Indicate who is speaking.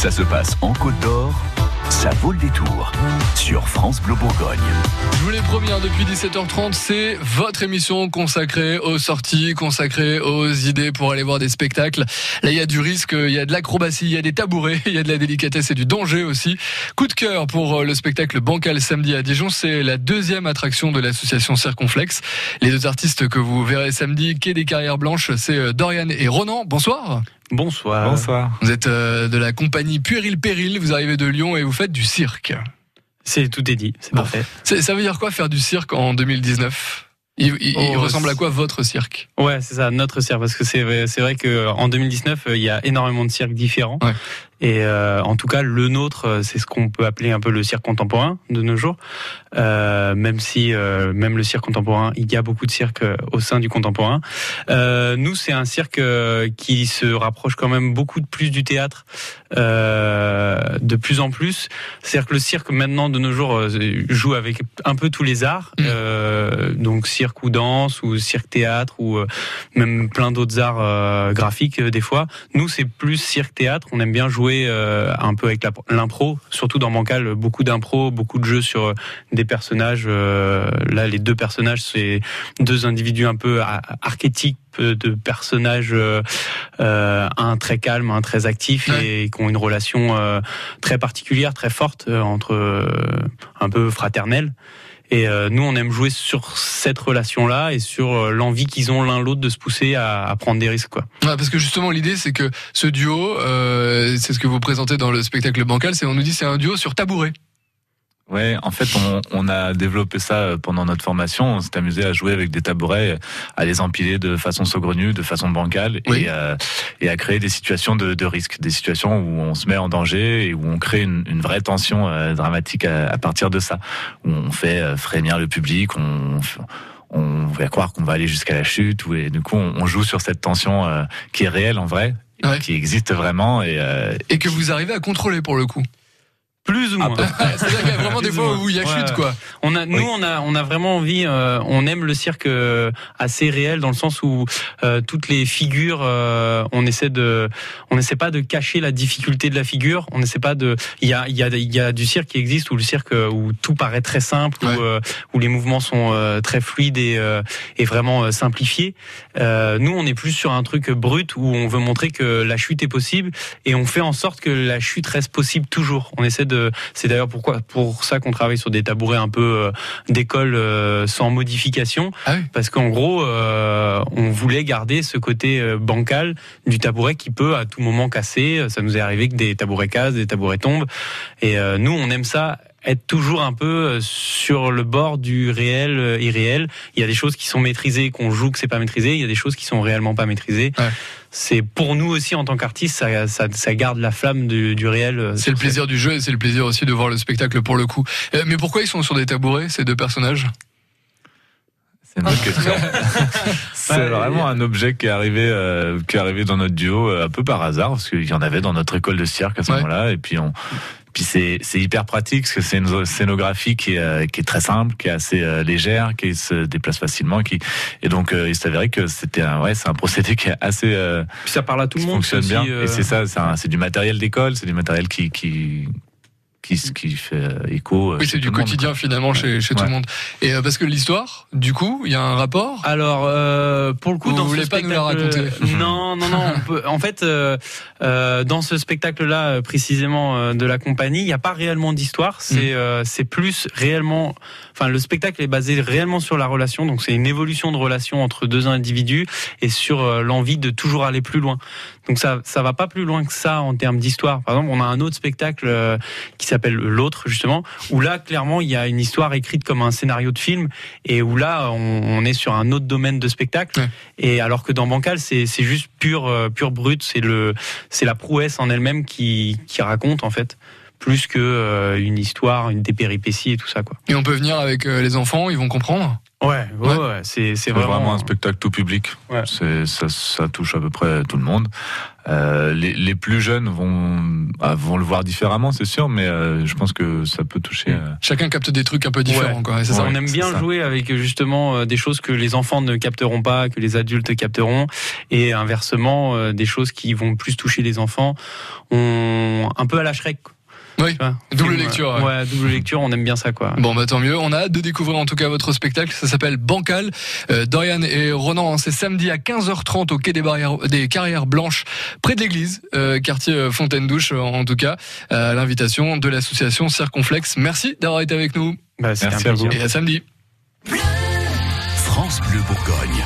Speaker 1: Ça se passe en Côte d'Or, ça vaut le détour sur France Bleu Bourgogne.
Speaker 2: Je vous l'ai promis, hein, depuis 17h30, c'est votre émission consacrée aux sorties, consacrée aux idées pour aller voir des spectacles. Là, il y a du risque, il y a de l'acrobatie, il y a des tabourets, il y a de la délicatesse et du danger aussi. Coup de cœur pour euh, le spectacle Bancal samedi à Dijon, c'est la deuxième attraction de l'association Circonflex. Les deux artistes que vous verrez samedi, Quai des Carrières Blanches, c'est euh, Dorian et Ronan. Bonsoir.
Speaker 3: Bonsoir.
Speaker 4: Bonsoir.
Speaker 2: Vous êtes euh, de la compagnie Puéril Péril, vous arrivez de Lyon et vous faites du cirque.
Speaker 3: C'est tout est dit, c'est
Speaker 2: Bon.
Speaker 3: parfait.
Speaker 2: C'est- Ça veut dire quoi faire du cirque en 2019 il, il- il
Speaker 3: Oh,
Speaker 2: ressemble à quoi votre cirque?
Speaker 3: Ouais, c'est ça, notre cirque, parce que c'est vrai, c'est vrai que en 2019, euh, il y a énormément de cirques différents.
Speaker 2: Ouais.
Speaker 3: Et euh, en tout cas, le nôtre, euh, c'est ce qu'on peut appeler un peu le cirque contemporain de nos jours. Euh, même si, euh, même le cirque contemporain, il y a beaucoup de cirques euh, au sein du contemporain. Euh, nous, c'est un cirque qui se rapproche quand même beaucoup de plus du théâtre, euh, de plus en plus. C'est-à-dire que le cirque maintenant de nos jours joue avec un peu tous les arts,
Speaker 2: Mm.
Speaker 3: euh, donc cirque ou danse ou cirque théâtre ou même plein d'autres arts graphiques des fois. Nous, c'est plus cirque théâtre. On aime bien jouer euh, un peu avec l'impro, surtout dans Bancal, beaucoup d'impro, beaucoup de jeux sur euh, des personnages. euh, là, les deux personnages, c'est deux individus un peu archétypes de personnages, euh, un très calme, un très actif
Speaker 2: Ouais.
Speaker 3: et qui ont une relation très particulière, très forte entre un peu fraternelle. Et euh, nous, on aime jouer sur cette relation-là et sur euh, l'envie qu'ils ont l'un l'autre de se pousser à, prendre des risques. Quoi.
Speaker 2: Parce que justement l'idée c'est que ce duo, euh, c'est ce que vous présentez dans le spectacle Bancal, c'est on nous dit c'est un duo sur tabouret.
Speaker 4: Ouais, en fait, on, on a développé ça euh, pendant notre formation. On s'est amusé à jouer avec des tabourets, à les empiler de façon saugrenue, de façon bancale,
Speaker 2: Oui.
Speaker 4: et, euh, et à créer des situations de, de risque, des situations où on se met en danger et où on crée une, une vraie tension euh, dramatique à, à partir de ça. Où on fait frémir le public, on, on va croire qu'on va aller jusqu'à la chute, et du coup, on, joue sur cette tension qui est réelle en vrai,
Speaker 2: Ouais.
Speaker 4: qui existe vraiment, et, euh,
Speaker 2: Et que vous arrivez à contrôler pour le coup.
Speaker 3: Plus ou moins.
Speaker 2: C'est-à-dire qu'il y a vraiment des fois où il y a
Speaker 3: Ouais,
Speaker 2: chute quoi.
Speaker 3: On a, nous,
Speaker 4: Oui.
Speaker 3: on a, on a vraiment envie. euh, on aime le cirque euh, assez réel dans le sens où euh, toutes les figures, euh, on essaie de, on essaie pas de cacher la difficulté de la figure. On essaie pas de. Il y a, il y a, il y a du cirque qui existe où le cirque euh, où tout paraît très simple,
Speaker 2: Ouais.
Speaker 3: où, euh, où les mouvements sont euh, très fluides et, euh, et vraiment simplifiés. Euh, nous, on est plus sur un truc brut où on veut montrer que la chute est possible et on fait en sorte que la chute reste possible toujours. On essaie de. C'est d'ailleurs pourquoi, pour ça qu'on travaille sur des tabourets un peu euh, d'école euh, sans modification,
Speaker 2: Ah oui.
Speaker 3: parce qu'en gros, euh, on voulait garder ce côté bancal du tabouret qui peut à tout moment casser. Ça nous est arrivé que des tabourets cassent, des tabourets tombent, et nous, on aime ça être toujours un peu sur le bord du réel irréel. Il y a des choses qui sont maîtrisées, qu'on joue que c'est pas maîtrisé. Il y a des choses qui sont réellement pas maîtrisées.
Speaker 2: Ouais.
Speaker 3: C'est pour nous aussi en tant qu'artistes, ça, ça, ça garde la flamme du, du réel. euh,
Speaker 2: C'est le plaisir du jeu et c'est le plaisir aussi de voir le spectacle pour le coup. Euh, Mais pourquoi ils sont sur des tabourets ces deux personnages?
Speaker 4: C'est une bonne question. C'est
Speaker 3: Ouais,
Speaker 4: vraiment un objet qui est arrivé, euh, qui est arrivé dans notre duo euh, un peu par hasard, parce qu'il y en avait dans notre école de cirque à ce
Speaker 2: Ouais.
Speaker 4: moment-là, et puis on. Puis c'est c'est hyper pratique parce que c'est une scénographie qui est euh, qui est très simple, qui est assez euh, légère, qui se déplace facilement, qui et donc euh, il s'avérait que c'était un ouais c'est un procédé qui est assez
Speaker 3: Puis ça parle à tout le monde.
Speaker 4: fonctionne bien
Speaker 3: euh,
Speaker 4: et c'est ça c'est un- c'est du matériel d'école, c'est du matériel qui qui qui, qui fait euh, écho. euh,
Speaker 2: Oui, c'est du
Speaker 4: monde,
Speaker 2: quotidien finalement chez, chez tout le monde. Et euh, parce que l'histoire, du coup, il y a un rapport.
Speaker 3: Alors, euh, pour le coup,
Speaker 2: Vous
Speaker 3: dans
Speaker 2: voulez
Speaker 3: ce
Speaker 2: pas nous la
Speaker 3: spectacle,
Speaker 2: raconter?
Speaker 3: Non, non, non. On peut, en fait, euh, euh, dans ce spectacle-là, précisément euh, de la compagnie, il n'y a pas réellement d'histoire. C'est, euh, c'est plus réellement. Enfin, le spectacle est basé réellement sur la relation. Donc, c'est une évolution de relation entre deux individus et sur euh, l'envie de toujours aller plus loin. Donc, ça, ça va pas plus loin que ça en termes d'histoire. Par exemple, on a un autre spectacle euh, qui s'appelle l'autre justement, où là, clairement, il y a une histoire écrite comme un scénario de film et où là, on, on est sur un autre domaine de spectacle.
Speaker 2: Ouais.
Speaker 3: Et alors que dans Bancal, c'est juste pur, euh, pur brut, c'est le, c'est la prouesse en elle-même qui, qui raconte en fait, plus que euh, une histoire, une des péripéties et tout ça quoi.
Speaker 2: Et on peut venir avec euh, les enfants, ils vont comprendre.
Speaker 3: Ouais, ouais,
Speaker 2: Ouais.
Speaker 3: ouais, c'est vraiment,
Speaker 4: vraiment, un spectacle tout public.
Speaker 3: Ouais.
Speaker 4: C'est ça, ça touche à peu près tout le monde. Euh, les, les plus jeunes vont ah, vont le voir différemment, c'est sûr, mais euh, je pense que ça peut toucher. euh,
Speaker 2: Chacun capte des trucs un peu différents,
Speaker 3: Ouais.
Speaker 2: quoi. et C'est ça.
Speaker 3: on aime bien
Speaker 4: ça.
Speaker 3: jouer avec justement euh, des choses que les enfants ne capteront pas, que les adultes capteront, et inversement euh, des choses qui vont plus toucher les enfants. On un peu à la Shrek. quoi.
Speaker 2: Oui, double
Speaker 3: film,
Speaker 2: lecture,
Speaker 3: Ouais.
Speaker 2: ouais.
Speaker 3: double lecture. On aime bien ça, quoi.
Speaker 2: Bon, bah tant mieux. On a hâte de découvrir en tout cas votre spectacle. Ça s'appelle Bancal. Euh, Dorian et Ronan, hein, c'est samedi à 15h30 au quai des, barrières, des Carrières Blanches, près de l'église, euh, quartier euh, Fontaine-Douche, euh, en tout cas, euh, à l'invitation de l'association Circonflexe. Merci d'avoir été avec nous
Speaker 3: Bah,
Speaker 4: Merci
Speaker 3: un
Speaker 4: à vous.
Speaker 2: et à samedi.
Speaker 1: France Bleu Bourgogne.